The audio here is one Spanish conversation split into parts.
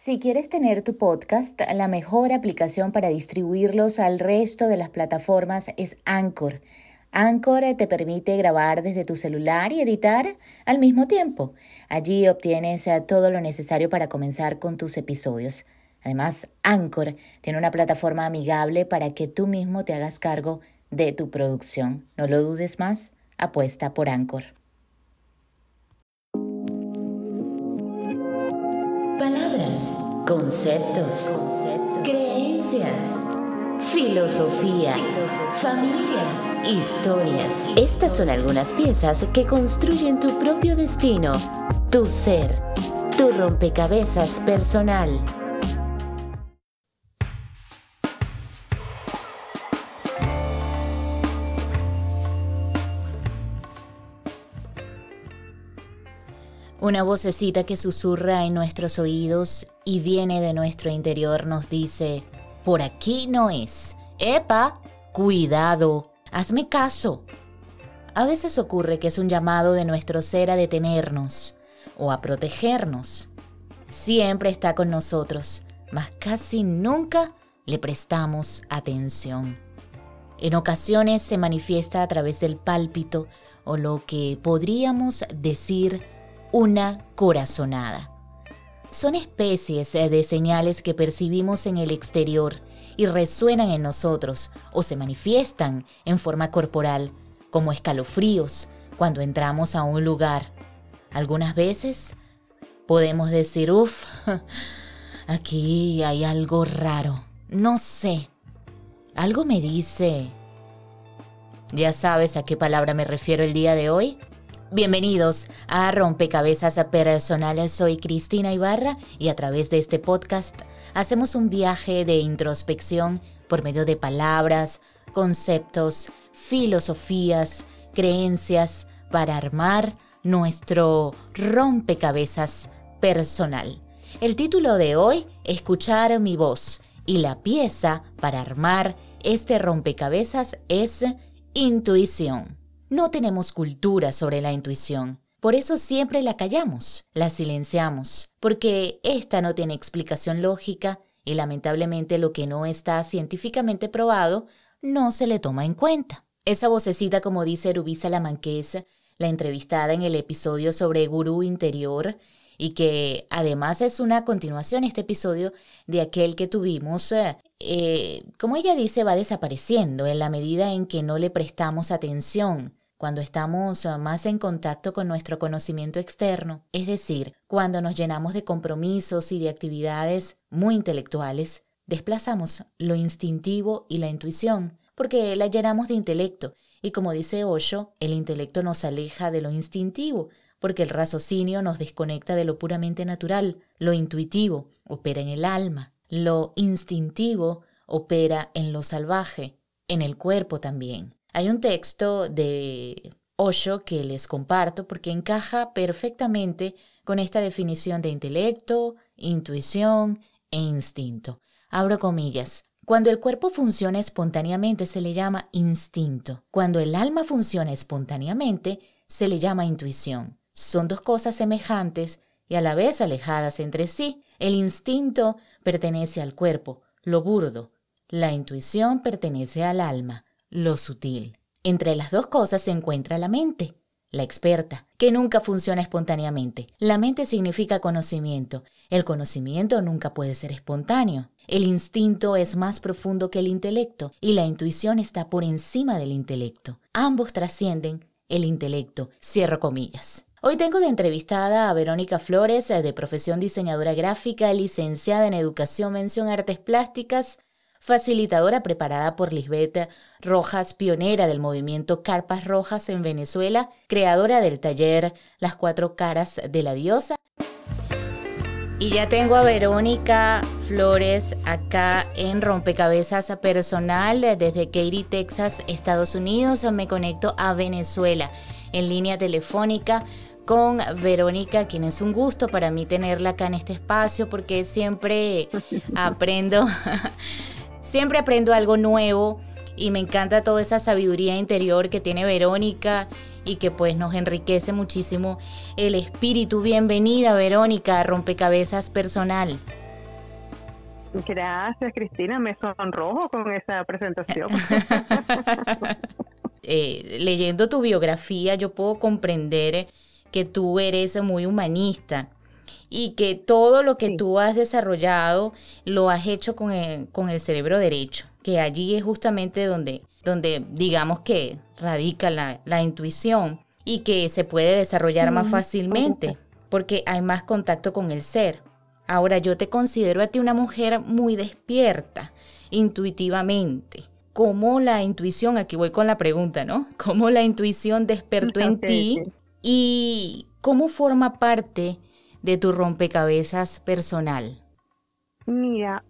Si quieres tener tu podcast, la mejor aplicación para distribuirlos al resto de las plataformas es Anchor. Anchor te permite grabar desde tu celular y editar al mismo tiempo. Allí obtienes eh, todo lo necesario para comenzar con tus episodios. Además, Anchor tiene una plataforma amigable para que tú mismo te hagas cargo de tu producción. No lo dudes más, apuesta por Anchor. Conceptos, creencias, filosofía, familia, historias. Estas son algunas piezas que construyen tu propio destino, tu ser, tu rompecabezas personal. Una vocecita que susurra en nuestros oídos y viene de nuestro interior nos dice, por aquí no es. ¡Epa! Cuidado. Hazme caso. A veces ocurre que es un llamado de nuestro ser a detenernos o a protegernos. Siempre está con nosotros, mas casi nunca le prestamos atención. En ocasiones se manifiesta a través del pálpito o lo que podríamos decir una corazonada. Son especies eh, de señales que percibimos en el exterior y resuenan en nosotros o se manifiestan en forma corporal, como escalofríos cuando entramos a un lugar. Algunas veces podemos decir, uff, aquí hay algo raro, no sé. Algo me dice... ¿Ya sabes a qué palabra me refiero el día de hoy? Bienvenidos a Rompecabezas Personales. Soy Cristina Ibarra y a través de este podcast hacemos un viaje de introspección por medio de palabras, conceptos, filosofías, creencias para armar nuestro rompecabezas personal. El título de hoy, Escuchar mi voz, y la pieza para armar este rompecabezas es intuición. No tenemos cultura sobre la intuición. Por eso siempre la callamos, la silenciamos, porque esta no tiene explicación lógica y lamentablemente lo que no está científicamente probado no se le toma en cuenta. Esa vocecita, como dice Rubisa la Manquesa, la entrevistada en el episodio sobre gurú interior, y que además es una continuación este episodio de aquel que tuvimos, eh, eh, como ella dice, va desapareciendo en la medida en que no le prestamos atención cuando estamos eh, más en contacto con nuestro conocimiento externo, es decir, cuando nos llenamos de compromisos y de actividades muy intelectuales, desplazamos lo instintivo y la intuición, porque la llenamos de intelecto, y como dice Osho, el intelecto nos aleja de lo instintivo, porque el raciocinio nos desconecta de lo puramente natural, lo intuitivo opera en el alma, lo instintivo opera en lo salvaje, en el cuerpo también. Hay un texto de Osho que les comparto porque encaja perfectamente con esta definición de intelecto, intuición e instinto. Abro comillas. Cuando el cuerpo funciona espontáneamente se le llama instinto. Cuando el alma funciona espontáneamente se le llama intuición. Son dos cosas semejantes y a la vez alejadas entre sí. El instinto pertenece al cuerpo, lo burdo. La intuición pertenece al alma, lo sutil. Entre las dos cosas se encuentra la mente, la experta, que nunca funciona espontáneamente. La mente significa conocimiento. El conocimiento nunca puede ser espontáneo. El instinto es más profundo que el intelecto y la intuición está por encima del intelecto. Ambos trascienden el intelecto. Cierro comillas. Hoy tengo de entrevistada a Verónica Flores, de profesión diseñadora gráfica, licenciada en Educación Mención Artes Plásticas, facilitadora preparada por Lisbeth Rojas, pionera del movimiento Carpas Rojas en Venezuela, creadora del taller Las Cuatro Caras de la Diosa. Y ya tengo a Verónica Flores acá en Rompecabezas Personal desde Katy, Texas, Estados Unidos. Me conecto a Venezuela en línea telefónica con Verónica, quien es un gusto para mí tenerla acá en este espacio porque siempre aprendo Siempre aprendo algo nuevo y me encanta toda esa sabiduría interior que tiene Verónica y que pues nos enriquece muchísimo el espíritu. Bienvenida Verónica a Rompecabezas Personal. Gracias, Cristina. Me sonrojo con esa presentación. Eh, leyendo tu biografía, yo puedo comprender que tú eres muy humanista y que todo lo que tú has desarrollado lo has hecho con el, con el cerebro derecho, que allí es justamente donde, donde digamos que radica la, la intuición y que se puede desarrollar más fácilmente porque hay más contacto con el ser. Ahora yo te considero a ti una mujer muy despierta, intuitivamente. ¿Cómo la intuición, aquí voy con la pregunta, ¿no? ¿Cómo la intuición despertó en ti y cómo forma parte de tu rompecabezas personal? Mira,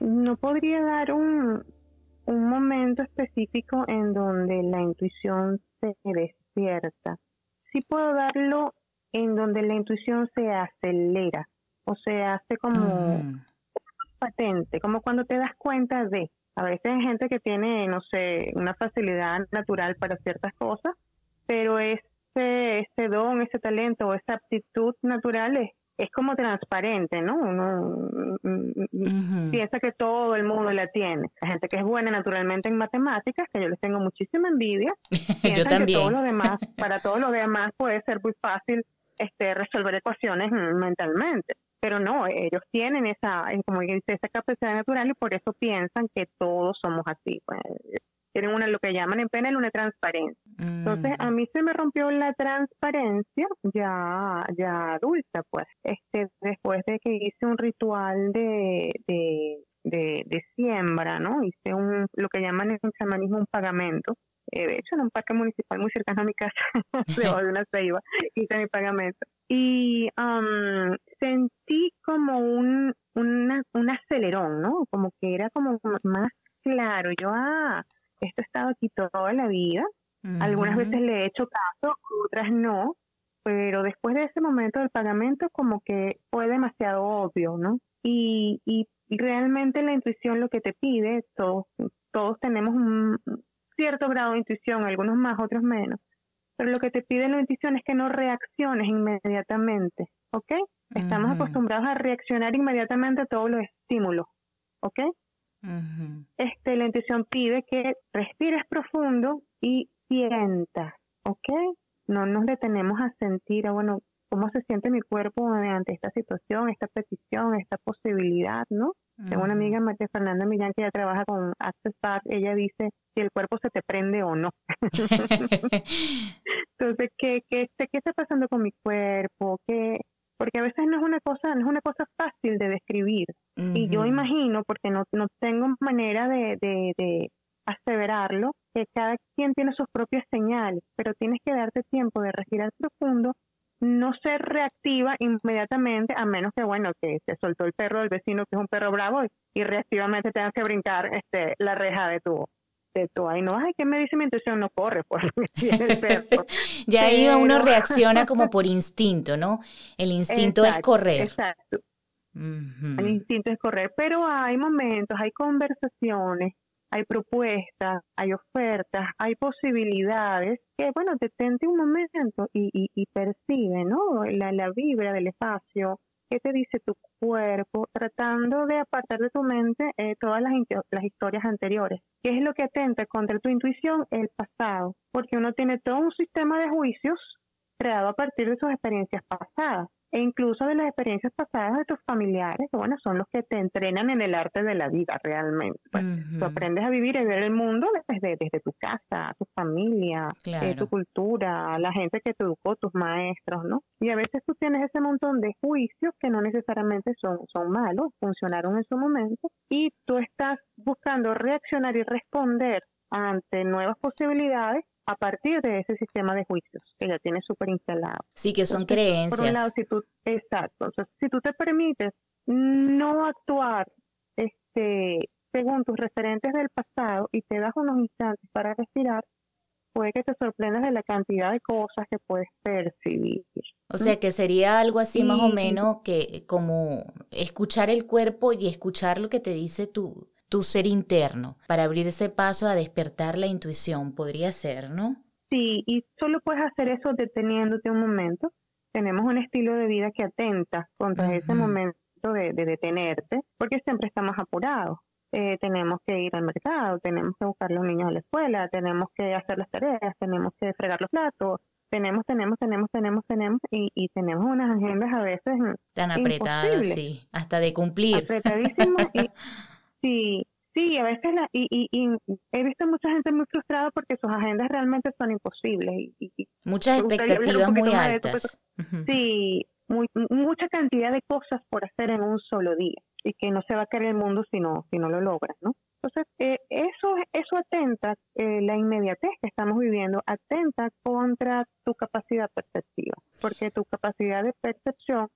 no podría dar un, un momento específico en donde la intuición se despierta. Sí puedo darlo en donde la intuición se acelera o se hace como patente, como cuando te das cuenta de, a veces hay gente que tiene, no sé, una facilidad natural para ciertas cosas, pero ese, ese don, ese talento o esa aptitud natural es, es como transparente, ¿no? Uno piensa que todo el mundo la tiene. Hay gente que es buena naturalmente en matemáticas, que yo les tengo muchísima envidia. yo también. todo lo demás, para todos los demás puede ser muy fácil este, resolver ecuaciones mentalmente. Pero no, ellos tienen esa, como dice, esa capacidad natural y por eso piensan que todos somos así. Pues, tienen una, lo que llaman en PNL una transparencia. Entonces, a mí se me rompió la transparencia ya, ya adulta, pues, este, después de que hice un ritual de, de, de, de siembra, ¿no? Hice un, lo que llaman en chamanismo un pagamento, eh, de hecho en un parque municipal muy cercano a mi casa, debajo de una ceiba, hice mi pagamento. Y um, sentí como un, un acelerón, ¿no? Como que era como más claro. Yo, ah, esto ha estado aquí toda la vida. Algunas veces le he hecho caso, otras no. Pero después de ese momento del pagamento, como que fue demasiado obvio, ¿no? Y, y realmente la intuición lo que te pide, todos, todos tenemos un, cierto grado de intuición, algunos más, otros menos. Pero lo que te pide la intuición es que no reacciones inmediatamente, ¿ok? Estamos acostumbrados a reaccionar inmediatamente a todos los estímulos, ¿ok? Este, la intuición pide que respires profundo y sientas, ¿ok? No nos detenemos a sentir, ah, bueno, cómo se siente mi cuerpo ante esta situación, esta petición, esta posibilidad, ¿no? Tengo una amiga, María Fernanda Millán, que ya trabaja con Access Back, ella dice si el cuerpo se te prende o no. Entonces, ¿qué, qué, ¿qué está pasando con mi cuerpo? ¿Qué, porque a veces no es una cosa, no es una cosa fácil de describir. Y yo imagino, porque no, no tengo manera de, de, de aseverarlo, que cada quien tiene sus propias señales, pero tienes que darte tiempo de respirar profundo no ser reactiva inmediatamente, a menos que, bueno, que se soltó el perro del vecino, que es un perro bravo, y, reactivamente tengas que brincar este, la reja de tu, de tu, ay, no, ay, ¿qué me dice mi intuición? No corre, pues, el perro. ya ahí uno reacciona como por instinto, ¿no? El instinto es correr. Exacto. El instinto es correr, pero hay momentos, hay conversaciones, hay propuestas, hay ofertas, hay posibilidades que, bueno, detente un momento y, y, percibe, ¿no? La, la vibra del espacio, qué te dice tu cuerpo, tratando de apartar de tu mente eh, todas las, las historias anteriores. ¿Qué es lo que atenta contra tu intuición? El pasado, porque uno tiene todo un sistema de juicios creado a partir de sus experiencias pasadas e incluso de las experiencias pasadas de tus familiares, que bueno, son los que te entrenan en el arte de la vida realmente. Pues, tú aprendes a vivir y ver el mundo desde, desde tu casa, tu familia, eh, tu cultura, la gente que te educó, tus maestros, ¿no? Y a veces tú tienes ese montón de juicios que no necesariamente son, son malos, funcionaron en su momento, y tú estás buscando reaccionar y responder ante nuevas posibilidades a partir de ese sistema de juicios que ya tienes súper instalado. Sí, que son creencias. Por un lado, si tú, exacto, si tú te permites no actuar este, según tus referentes del pasado y te das unos instantes para respirar, puede que te sorprendas de la cantidad de cosas que puedes percibir. O sea, que sería algo así más o menos que como escuchar el cuerpo y escuchar lo que te dice tu, tu ser interno para abrir ese paso a despertar la intuición. Podría ser, ¿no? Sí, y solo puedes hacer eso deteniéndote un momento. Tenemos un estilo de vida que atenta contra ese momento de, detenerte, porque siempre estamos apurados. Eh, tenemos que ir al mercado, tenemos que buscar a los niños a la escuela, tenemos que hacer las tareas, tenemos que fregar los platos, tenemos, tenemos, tenemos, tenemos, tenemos, y, tenemos unas agendas a veces tan apretadas, sí, hasta de cumplir. Apretadísimas y sí, sí, a veces la, y, y, he visto mucha gente muy frustrada porque sus agendas realmente son imposibles y, muchas expectativas muy altas. sí, muy, mucha cantidad de cosas por hacer en un solo día y que no se va a caer el mundo si no, si no lo logras, ¿no? Entonces, eh, eso, eso atenta, eh, la inmediatez que estamos viviendo, atenta contra tu capacidad perceptiva, porque tu capacidad de percepción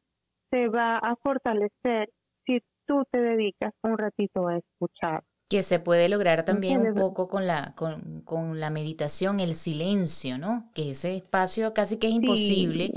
se va a fortalecer si tú te dedicas un ratito a escuchar. Que se puede lograr también un poco con la, con, con, la meditación, el silencio, ¿no? Que ese espacio casi que es imposible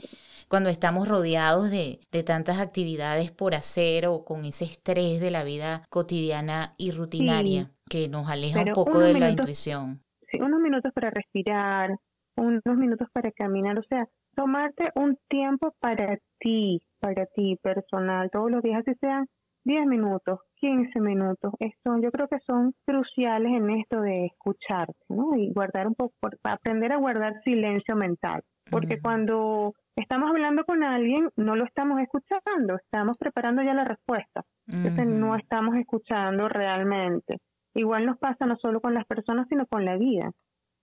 cuando estamos rodeados de, tantas actividades por hacer o con ese estrés de la vida cotidiana y rutinaria que nos aleja un poco de la intuición. Sí, unos minutos para respirar, unos minutos para caminar, o sea, tomarte un tiempo para ti, para ti personal, todos los días, así sean 10 minutos, 15 minutos, esto, yo creo que son cruciales en esto de escucharte, ¿no? Y guardar un poco, aprender a guardar silencio mental, porque cuando estamos hablando con alguien, no lo estamos escuchando, estamos preparando ya la respuesta. Entonces no estamos escuchando realmente. Igual nos pasa no solo con las personas, sino con la vida.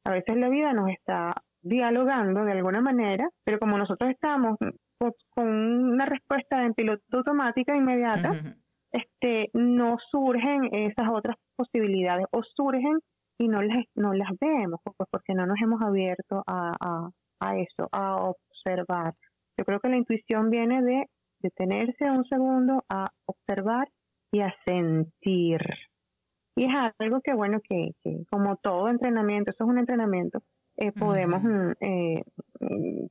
A veces la vida nos está dialogando de alguna manera, pero como nosotros estamos con una respuesta en piloto automática inmediata, este, no surgen esas otras posibilidades o surgen y no las, no las vemos pues, porque no nos hemos abierto a, a, a eso, a observar. Yo creo que la intuición viene de detenerse un segundo a observar y a sentir. Y es algo que, bueno, que, como todo entrenamiento, eso es un entrenamiento, eh, podemos eh,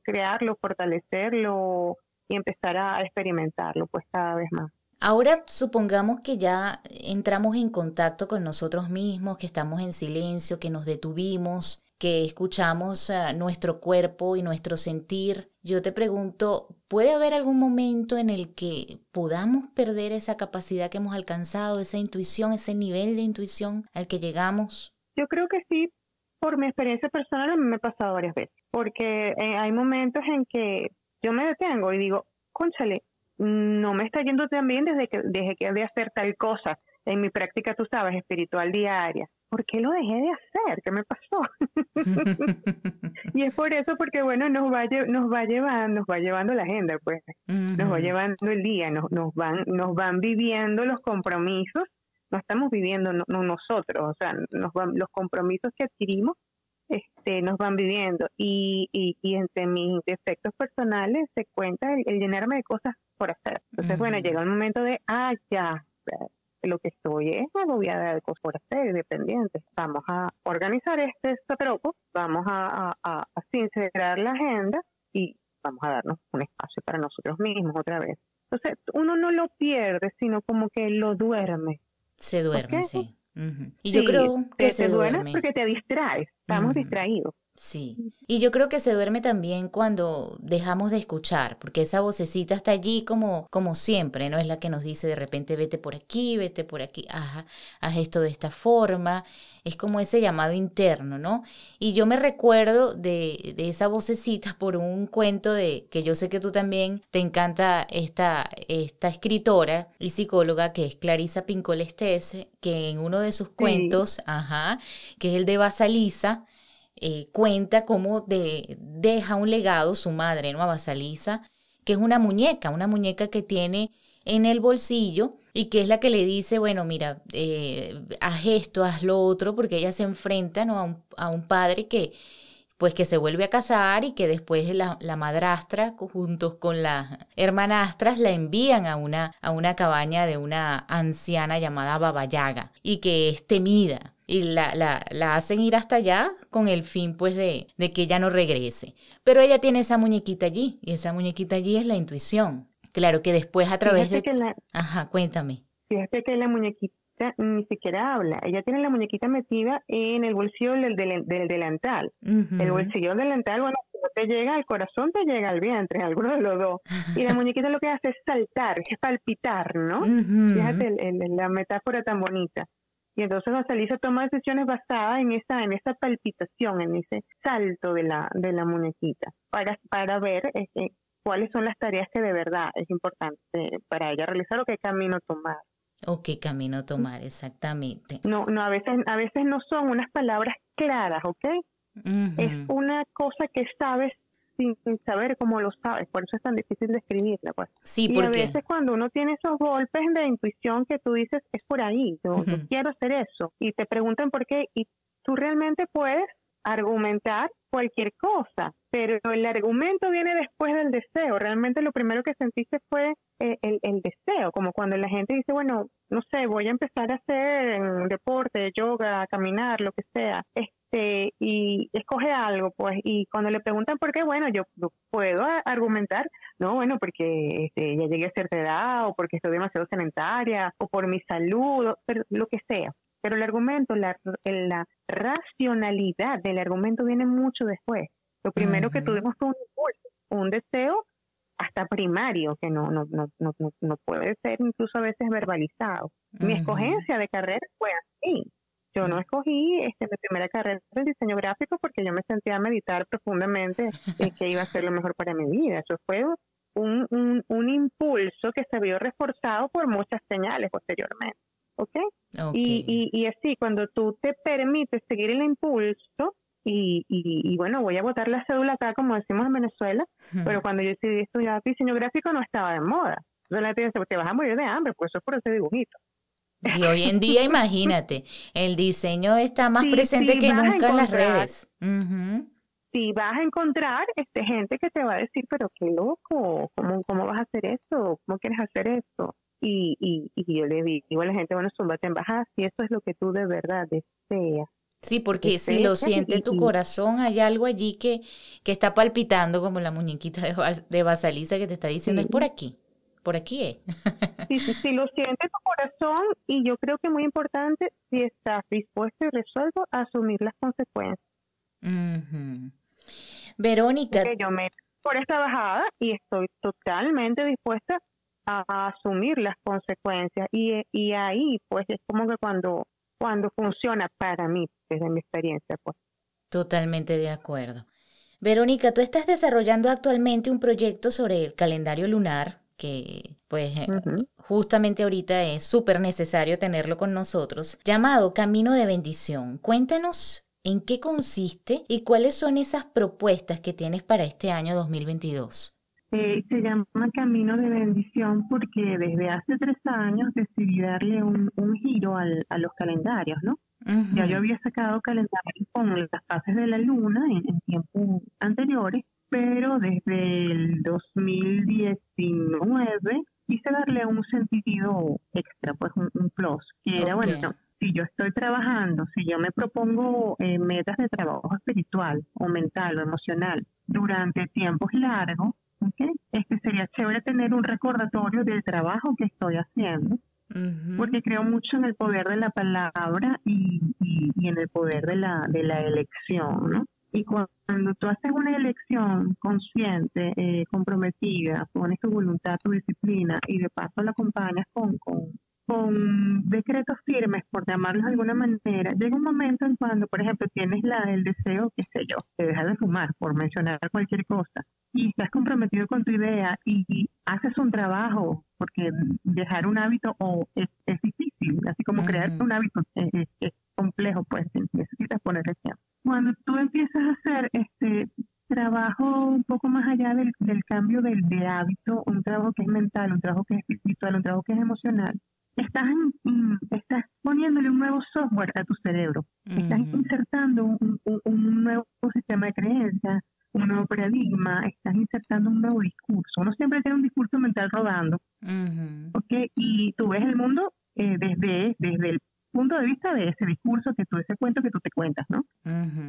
crearlo, fortalecerlo y empezar a experimentarlo pues cada vez más. Ahora supongamos que ya entramos en contacto con nosotros mismos, que estamos en silencio, que nos detuvimos, que escuchamos nuestro cuerpo y nuestro sentir, yo te pregunto, ¿puede haber algún momento en el que podamos perder esa capacidad que hemos alcanzado, esa intuición, ese nivel de intuición al que llegamos? Yo creo que sí, por mi experiencia personal me ha pasado varias veces, porque eh, hay momentos en que yo me detengo y digo, conchale, no me está yendo tan bien desde que, desde que de hacer tal cosa en mi práctica, tú sabes, espiritual diaria. ¿Por qué lo dejé de hacer? ¿Qué me pasó? y es por eso, porque bueno, nos va, nos va llevando, nos va llevando la agenda, pues, nos va llevando el día, nos, nos van, nos van viviendo los compromisos, no estamos viviendo nosotros, o sea, nos van, los compromisos que adquirimos, este, nos van viviendo y, y, y entre mis defectos personales se cuenta el, llenarme de cosas por hacer. Entonces, bueno, llega el momento de, ah, ya, lo que estoy es agobiada de cosas por hacer, dependientes. Vamos a organizar este troco, vamos a, a, a, sincerar la agenda y vamos a darnos un espacio para nosotros mismos otra vez. Entonces, uno no lo pierde, sino como que lo duerme. Se duerme, sí. Y yo creo que se, duerme. porque te distraes, estamos distraídos. Sí, y yo creo que se duerme también cuando dejamos de escuchar, porque esa vocecita está allí como, como siempre, ¿no? Es la que nos dice de repente vete por aquí, vete por aquí, ajá, haz esto de esta forma, es como ese llamado interno, ¿no? Y yo me recuerdo de, de esa vocecita por un cuento de, que yo sé que tú también te encanta esta, esta escritora y psicóloga que es Clarisa Pincolestese, que en uno de sus cuentos, ajá, que es el de Basalisa, eh, cuenta cómo de, deja un legado su madre, ¿no? A Basalisa, que es una muñeca, una muñeca que tiene en el bolsillo y que es la que le dice, bueno, mira, eh, haz esto, haz lo otro, porque ella se enfrenta ¿no? a, un, padre que pues que se vuelve a casar y que después la, la madrastra juntos con las hermanastras la envían a una, a una cabaña de una anciana llamada Babayaga y que es temida y la, la, la, hacen ir hasta allá con el fin pues de, de, que ella no regrese. Pero ella tiene esa muñequita allí y esa muñequita allí es la intuición. Claro que después a través de... Ajá, cuéntame. Fíjate que la muñequita ni siquiera habla. Ella tiene la muñequita metida en el bolsillo del, del, delantal. El bolsillo del delantal, bueno, no te llega al corazón, te llega al vientre, alguno de los dos. Y la muñequita lo que hace es saltar, es palpitar, ¿no? Fíjate la metáfora tan bonita. Y entonces Basalisa toma decisiones basadas en esa, en esa palpitación, en ese salto de la, de la muñequita, para, para ver este, cuáles son las tareas que de verdad es importante para ella realizar o qué camino tomar. O qué camino tomar, exactamente. No, no, a veces, a veces no son unas palabras claras, ¿ok? Es una cosa que sabes sin, saber cómo lo sabes, por eso es tan difícil de escribirla. Pues. Sí, y a veces cuando uno tiene esos golpes de intuición que tú dices, es por ahí, yo quiero hacer eso, y te preguntan por qué, y tú realmente puedes argumentar cualquier cosa, pero el argumento viene después del deseo. Realmente lo primero que sentiste fue eh, el, el, deseo, como cuando la gente dice, bueno, no sé, voy a empezar a hacer deporte, yoga, caminar, lo que sea, este, y escoge algo, pues, y cuando le preguntan por qué, bueno, yo, puedo argumentar, no, bueno, porque este, ya llegué a cierta edad, o porque estoy demasiado sedentaria, o por mi salud, pero lo que sea. Pero el argumento, la, la racionalidad del argumento viene mucho después. Lo primero que tuvimos fue un impulso, un deseo hasta primario, que no, no, no, no, no puede ser incluso a veces verbalizado. Mi escogencia de carrera fue así. Yo no escogí este, mi primera carrera de diseño gráfico porque yo me sentía a meditar profundamente en qué iba a ser lo mejor para mi vida. Eso fue un, un, un impulso que se vio reforzado por muchas señales posteriormente. ¿ok? Y, y, y, así, cuando tú te permites seguir el impulso, y, y, bueno, voy a botar la cédula acá, como decimos en Venezuela, pero cuando yo decidí estudiar diseño gráfico no estaba de moda. Entonces la gente dice, te vas a morir de hambre, pues eso es por ese dibujito. Y hoy en día, imagínate, el diseño está más presente que nunca en las redes. Si vas a encontrar este, gente que te va a decir, pero qué loco, ¿cómo, cómo vas a hacer eso? ¿Cómo quieres hacer eso? Y, y, y yo le digo a la gente, bueno, súmbate en baja si eso es lo que tú de verdad deseas. Sí, porque si lo siente tu corazón, hay algo allí que, que está palpitando como la muñequita de, de Basalisa que te está diciendo, es por aquí, por aquí es. Sí, si lo siente tu corazón, y yo creo que es muy importante, si estás dispuesto y resuelto a asumir las consecuencias. Verónica. yo me por esta bajada y estoy totalmente dispuesta a, asumir las consecuencias y, y ahí pues es como que cuando cuando funciona para mí desde mi experiencia pues totalmente de acuerdo Verónica tú estás desarrollando actualmente un proyecto sobre el calendario lunar que pues eh, justamente ahorita es súper necesario tenerlo con nosotros llamado Camino de Bendición. Cuéntanos en qué consiste y cuáles son esas propuestas que tienes para este año 2022 eh, se llama Camino de Bendición porque desde hace tres años decidí darle un, giro a los calendarios, ¿no? Ya yo había sacado calendarios con las fases de la luna en, tiempos anteriores, pero desde el 2019 quise darle un sentido extra, pues un, plus, que era, bueno, si yo estoy trabajando, si yo me propongo eh, metas de trabajo espiritual o mental o emocional durante tiempos largos, este sería chévere tener un recordatorio del trabajo que estoy haciendo, porque creo mucho en el poder de la palabra y, y, en el poder de la, de la elección, ¿no? Y cuando tú haces una elección consciente, eh, comprometida, pones tu voluntad, tu disciplina y de paso la acompañas con, con, con decretos firmes, por llamarlos de alguna manera, llega un momento en cuando, por ejemplo, tienes la, el deseo, qué sé yo, de dejar de fumar, por mencionar cualquier cosa, y estás comprometido con tu idea y, haces un trabajo, porque dejar un hábito o es, difícil, así como crear un hábito es, complejo, pues necesitas ponerle tiempo. Cuando tú este trabajo un poco más allá del, del cambio del, de hábito, un trabajo que es mental, un trabajo que es espiritual, un trabajo que es emocional, estás, estás poniéndole un nuevo software a tu cerebro, estás insertando un, un, nuevo sistema de creencias, un nuevo paradigma, estás insertando un nuevo discurso. Uno siempre tiene un discurso mental rodando, Y tú ves el mundo eh, desde, desde el punto de vista de ese discurso que tú, ese cuento que tú te cuentas, ¿no?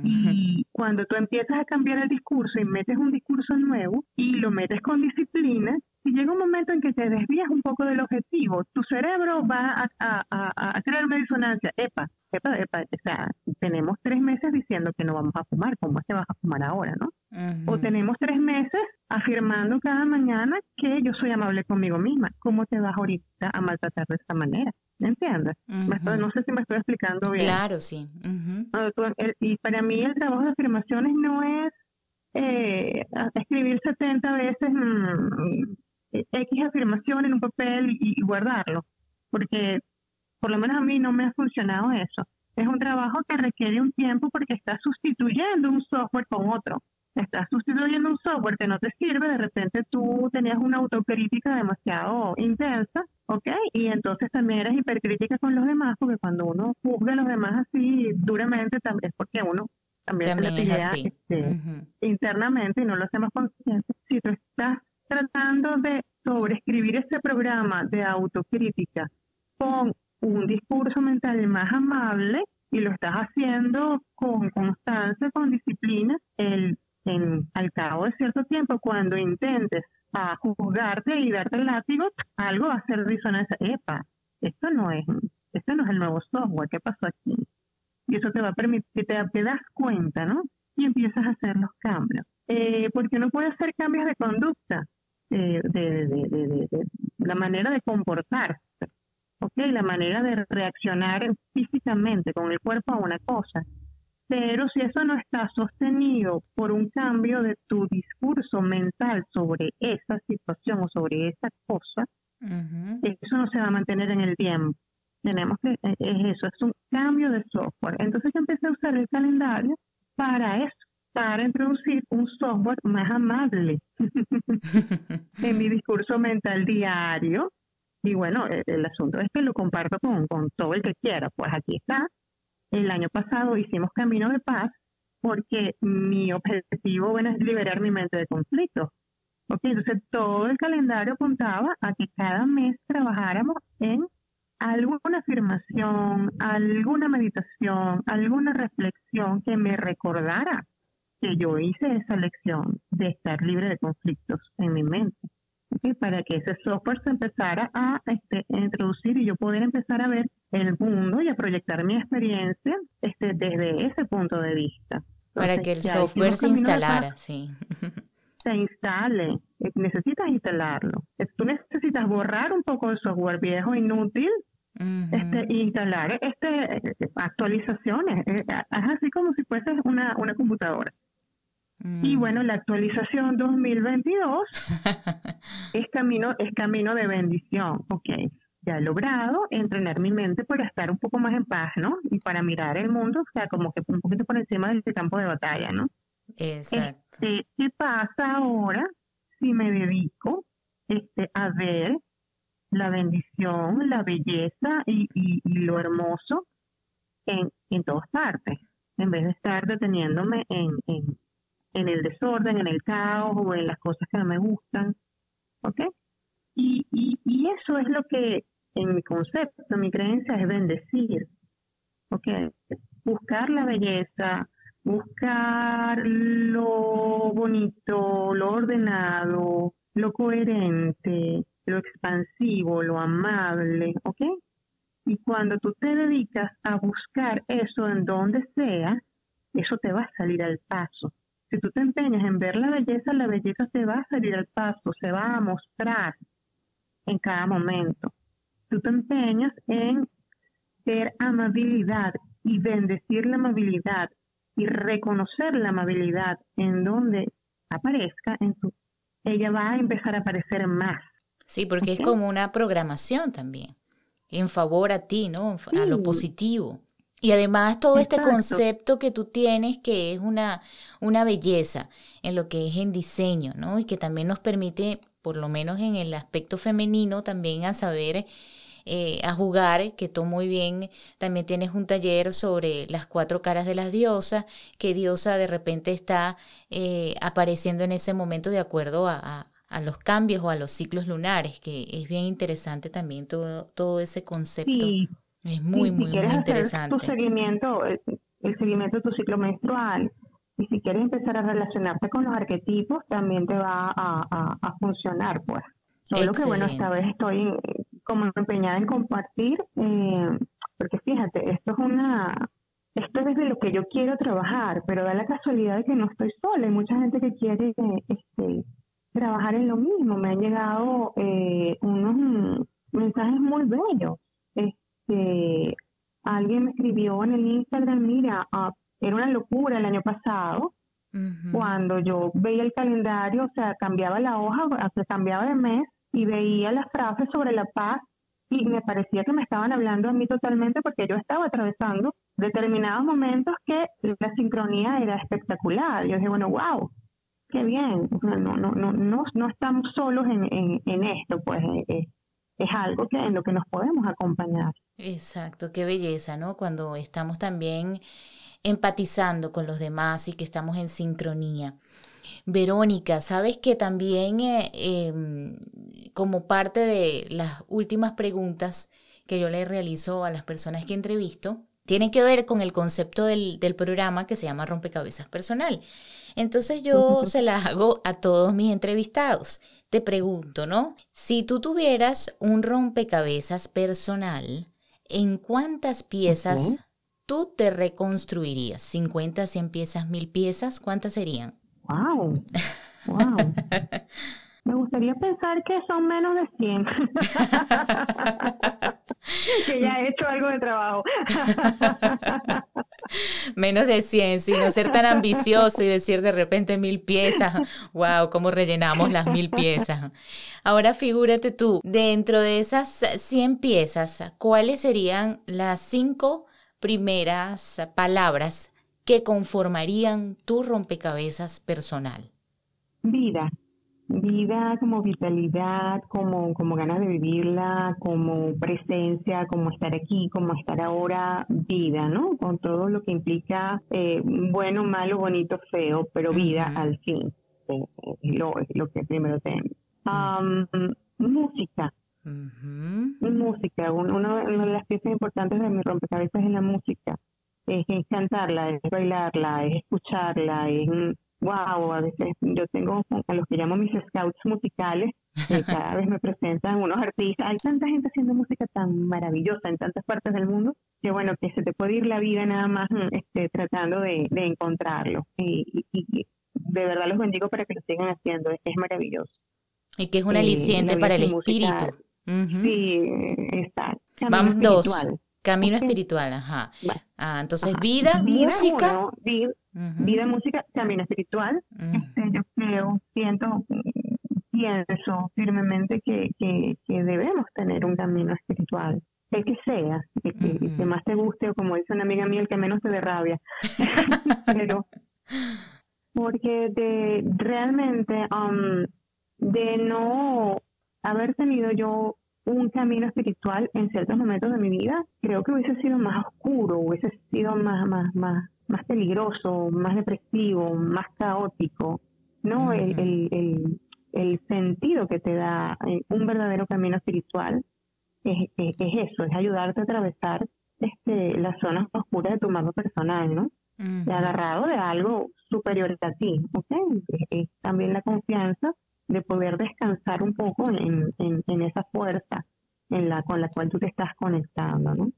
Y cuando tú empiezas a cambiar el discurso y metes un discurso nuevo y lo metes con disciplina, llega un momento en que te desvías un poco del objetivo, tu cerebro va a, a, crear una disonancia. Epa, epa, epa, o sea, tenemos tres meses diciendo que no vamos a fumar, ¿cómo es que vas a fumar ahora, no? O tenemos tres meses afirmando cada mañana que yo soy amable conmigo misma. ¿Cómo te vas ahorita a maltratar de esta manera? ¿Me entiendes? no sé si me estoy explicando bien. Claro, sí. y para mí el trabajo de afirmaciones no es eh, escribir 70 veces mm, X afirmación en un papel y, guardarlo, porque por lo menos a mí no me ha funcionado eso. Es un trabajo que requiere un tiempo porque estás sustituyendo un software con otro. Estás sustituyendo un software que no te sirve, de repente tú tenías una autocrítica demasiado intensa, ¿ok? Y entonces también eres hipercrítica con los demás, porque cuando uno juzga a los demás así duramente, también es porque uno también, se pelea este, internamente y no lo hacemos consciente. Si tú estás tratando de sobreescribir este programa de autocrítica con un discurso mental más amable y lo estás haciendo con constancia, con disciplina, el, en, al cabo de cierto tiempo, cuando intentes a juzgarte y darte el látigo, algo va a ser disonancia. Epa, esto no es, esto no es el nuevo software, ¿qué pasó aquí? Y eso te va a permitir, que te, das cuenta, ¿no? Y empiezas a hacer los cambios. Eh, porque no puede hacer cambios de conducta, eh, de, de, de, la manera de comportarse, ¿ok? La manera de reaccionar físicamente con el cuerpo a una cosa. Pero si eso no está sostenido por un cambio de tu discurso mental sobre esa situación o sobre esa cosa, eso no se va a mantener en el tiempo. Tenemos que, eh, es eso, es un cambio de software. Entonces yo empecé a usar el calendario para eso, para introducir un software más amable en mi discurso mental diario. Y bueno, el, el, asunto es que lo comparto con, con todo el que quiera. Pues aquí está. El año pasado hicimos Camino de Paz porque mi objetivo bueno, es liberar mi mente de conflictos. Entonces todo el calendario apuntaba a que cada mes trabajáramos en alguna afirmación, alguna meditación, alguna reflexión que me recordara que yo hice esa lección de estar libre de conflictos en mi mente. Para que ese software se empezara a, este, introducir y yo poder empezar a ver el mundo y a proyectar mi experiencia este, desde ese punto de vista. Para que el software se instalara, sí. Se instale, eh, necesitas instalarlo. Tú necesitas borrar un poco el software viejo inútil este, instalar este, actualizaciones. Eh, es así como si fuese una, una computadora. Y mm. bueno, la actualización 2022 es camino es camino de bendición. Ok, ya he logrado entrenar mi mente para estar un poco más en paz, ¿no? Y para mirar el mundo, o sea, como que un poquito por encima de este campo de batalla, ¿no? Exacto. Este, ¿Qué pasa ahora si me dedico este, a ver la bendición, la belleza y, lo hermoso en, en todas partes, en vez de estar deteniéndome en, en, en, el desorden, en el caos o en las cosas que no me gustan. ¿Ok? Y, y, y eso es lo que en mi concepto, mi creencia, es bendecir. ¿Ok? Buscar la belleza, buscar lo bonito, lo ordenado, lo coherente, lo expansivo, lo amable, ¿ok? Y cuando tú te dedicas a buscar eso en donde sea, eso te va a salir al paso. Si tú te empeñas en ver la belleza, la belleza te va a salir al paso, se va a mostrar en cada momento. Tú te empeñas en ver amabilidad y bendecir la amabilidad y reconocer la amabilidad en donde aparezca, en tu, ella va a empezar a aparecer más Sí, porque es como una programación también, en favor a ti, ¿no? A lo positivo. Y además todo este concepto que tú tienes que es una, una belleza en lo que es en diseño, ¿no? Y que también nos permite, por lo menos en el aspecto femenino, también a saber, eh, a jugar, que tú muy bien, también tienes un taller sobre las cuatro caras de las diosas, que diosa de repente está eh, apareciendo en ese momento de acuerdo a, a los cambios o a los ciclos lunares, que es bien interesante también todo, todo ese concepto. Es muy, muy, muy interesante. tu seguimiento, el, seguimiento de tu ciclo menstrual, y si quieres empezar a relacionarte con los arquetipos, también te va a, a, funcionar, pues. Solo que bueno, esta vez estoy como empeñada en compartir, eh, porque fíjate, esto es una, esto es de lo que yo quiero trabajar, pero da la casualidad de que no estoy sola, hay mucha gente que quiere este, trabajar en lo mismo, me han llegado eh, unos mensajes muy bellos, este, alguien me escribió en el Instagram, mira, ah, era una locura el año pasado, cuando yo veía el calendario, o sea, cambiaba la hoja, se cambiaba de mes y veía las frases sobre la paz y me parecía que me estaban hablando a mí totalmente porque yo estaba atravesando determinados momentos que la sincronía era espectacular. Yo dije, bueno, wow, qué bien. no, no, no, no, no estamos solos en, en, en esto, pues eh, eh, es algo que en lo que nos podemos acompañar. Exacto, qué belleza, ¿no? Cuando estamos también empatizando con los demás y que estamos en sincronía. Verónica, sabes que también eh, em, como parte de las últimas preguntas que yo le realizo a las personas que entrevisto, tiene que ver con el concepto del, del programa que se llama Rompecabezas Personal. Entonces yo se las hago a todos mis entrevistados. Te pregunto, ¿no? Si tú tuvieras un rompecabezas personal, ¿en cuántas piezas tú te reconstruirías? ¿50, 100 piezas, 1000 piezas? ¿Cuántas serían? ¡Wow! ¡Wow! Me gustaría pensar que son menos de 100. que ya he hecho algo de trabajo. Menos de 100, sin no ser tan ambicioso y decir de repente mil piezas. ¡Wow! ¿Cómo rellenamos las mil piezas? Ahora figúrate tú, dentro de esas 100 piezas, ¿cuáles serían las cinco primeras palabras que conformarían tu rompecabezas personal? Vida vida como vitalidad, como, como ganas de vivirla, como presencia, como estar aquí, como estar ahora, vida, ¿no? Con todo lo que implica eh, bueno, malo, bonito, feo, pero vida al fin. Eh, lo, lo que primero tengo. música. Música. una de las piezas importantes de mi rompecabezas es la música. Es cantarla, es bailarla, es escucharla, es wow, a veces yo tengo a los que llamo mis scouts musicales, que cada vez me presentan unos artistas, hay tanta gente haciendo música tan maravillosa en tantas partes del mundo, que bueno, que se te puede ir la vida nada más este, tratando de, encontrarlo. Y, de verdad los bendigo para que lo sigan haciendo, es, es maravilloso. Y que es un aliciente para el espíritu. Sí, exacto. Vamos dos. Camino espiritual, ajá. Ah, entonces, vida, música. vida, música, camino espiritual. este, yo creo, siento, pienso firmemente que, que, debemos tener un camino espiritual. El que sea, el que, más te guste, o como dice una amiga mía, el que menos te dé rabia. Pero, porque de realmente, um, de no haber tenido yo un camino espiritual en ciertos momentos de mi vida, creo que hubiese sido más oscuro, hubiese sido más, más, más, más peligroso, más depresivo, más caótico. ¿no? El, el, el, sentido que te da eh, un verdadero camino espiritual es, es, eso, es ayudarte a atravesar este, las zonas oscuras de tu mano personal, ¿no? Agarrado de algo superior a ti, ¿ok? Es, también la confianza de poder descansar un poco en, en, esa fuerza en la, con la cual tú te estás conectando, ¿no?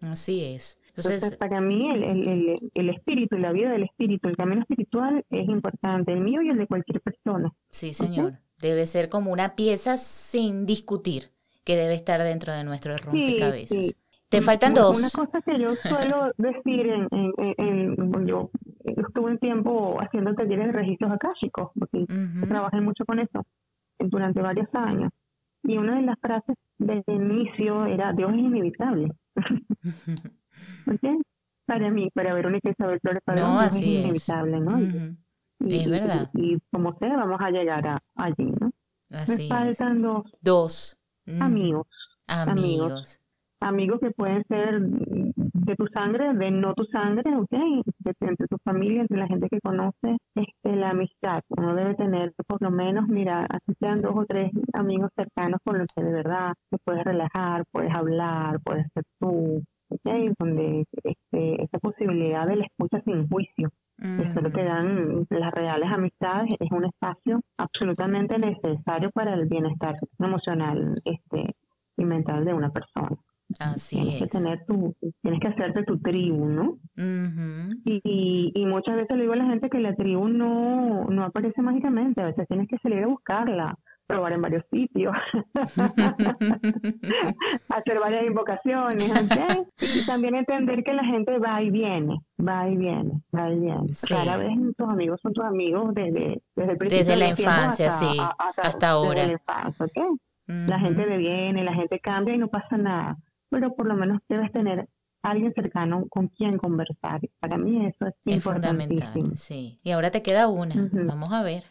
Así es. Entonces, para mí el, el, el, espíritu, la vida del espíritu, el camino espiritual es importante, el mío y el de cualquier persona. Sí, señor. Debe ser como una pieza sin discutir que debe estar dentro de nuestro rompecabezas. Te faltan dos. Una cosa que yo suelo decir, en, en, yo estuve un tiempo haciendo talleres de registros akáshicos, porque trabajé mucho con eso durante varios años. Y una de las frases del inicio era, Dios es inevitable. Para mí, para Verónica Isabel Flores para no, Dios es inevitable, ¿no? y, es verdad. Y, como sea, vamos a llegar a, allí, ¿no? Me faltan dos. Dos. Amigos. Amigos amigos que pueden ser de tu sangre, de no tu sangre, ¿ok? entre tu familia, entre la gente que conoce, este, la amistad. Uno debe tener por lo menos, mira, así sean dos o tres amigos cercanos con los que de verdad te puedes relajar, puedes hablar, puedes ser tú, ¿ok? Donde este, esa posibilidad de la escucha sin juicio. Eso lo que dan las reales amistades es un espacio absolutamente necesario para el bienestar emocional este y mental de una persona. Así tienes es. que tener tu, tienes que hacerte tu tribu, ¿no? y, y, muchas veces le digo a la gente que la tribu no, no aparece mágicamente, a veces tienes que salir a buscarla, probar en varios sitios, hacer varias invocaciones, y también entender que la gente va y viene, va y viene, va y viene. Cada vez tus amigos son tus amigos desde, desde el principio. Desde la infancia, sí, hasta, ahora. Desde la infancia, La gente viene, la gente cambia y no pasa nada pero por lo menos debes tener alguien cercano con quien conversar. Para mí eso es, es fundamental. Sí. Y ahora te queda una. Vamos a ver.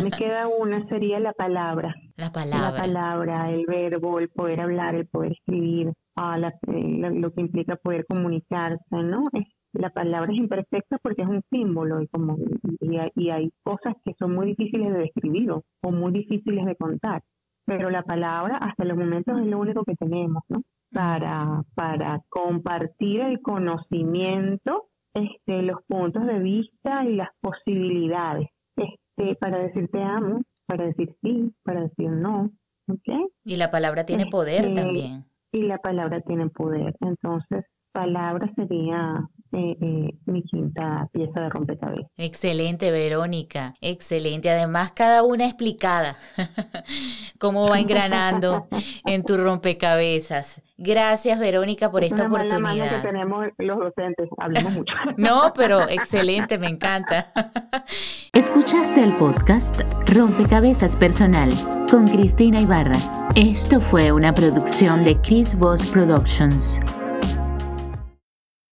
Me queda una, sería la palabra. La palabra. La palabra, el verbo, el poder hablar, el poder escribir, ah, eh, lo, que implica poder comunicarse, ¿no? Es, la palabra es imperfecta porque es un símbolo y como y, y hay cosas que son muy difíciles de describir o muy difíciles de contar pero la palabra hasta los momentos es lo único que tenemos, ¿no? Para, para compartir el conocimiento, este, los puntos de vista y las posibilidades, este, para decir te amo, para decir sí, para decir no, ¿ok? Y la palabra tiene poder este, también. Y la palabra tiene poder, entonces palabra sería eh, eh, mi quinta pieza de rompecabezas. Excelente, Verónica, excelente. Además, cada una explicada, cómo va engranando en tu rompecabezas. Gracias, Verónica, por esta oportunidad. que tenemos los docentes, hablamos mucho. no, pero excelente, me encanta. Escuchaste el podcast Rompecabezas Personal con Cristina Ibarra. Esto fue una producción de Chris Voss Productions.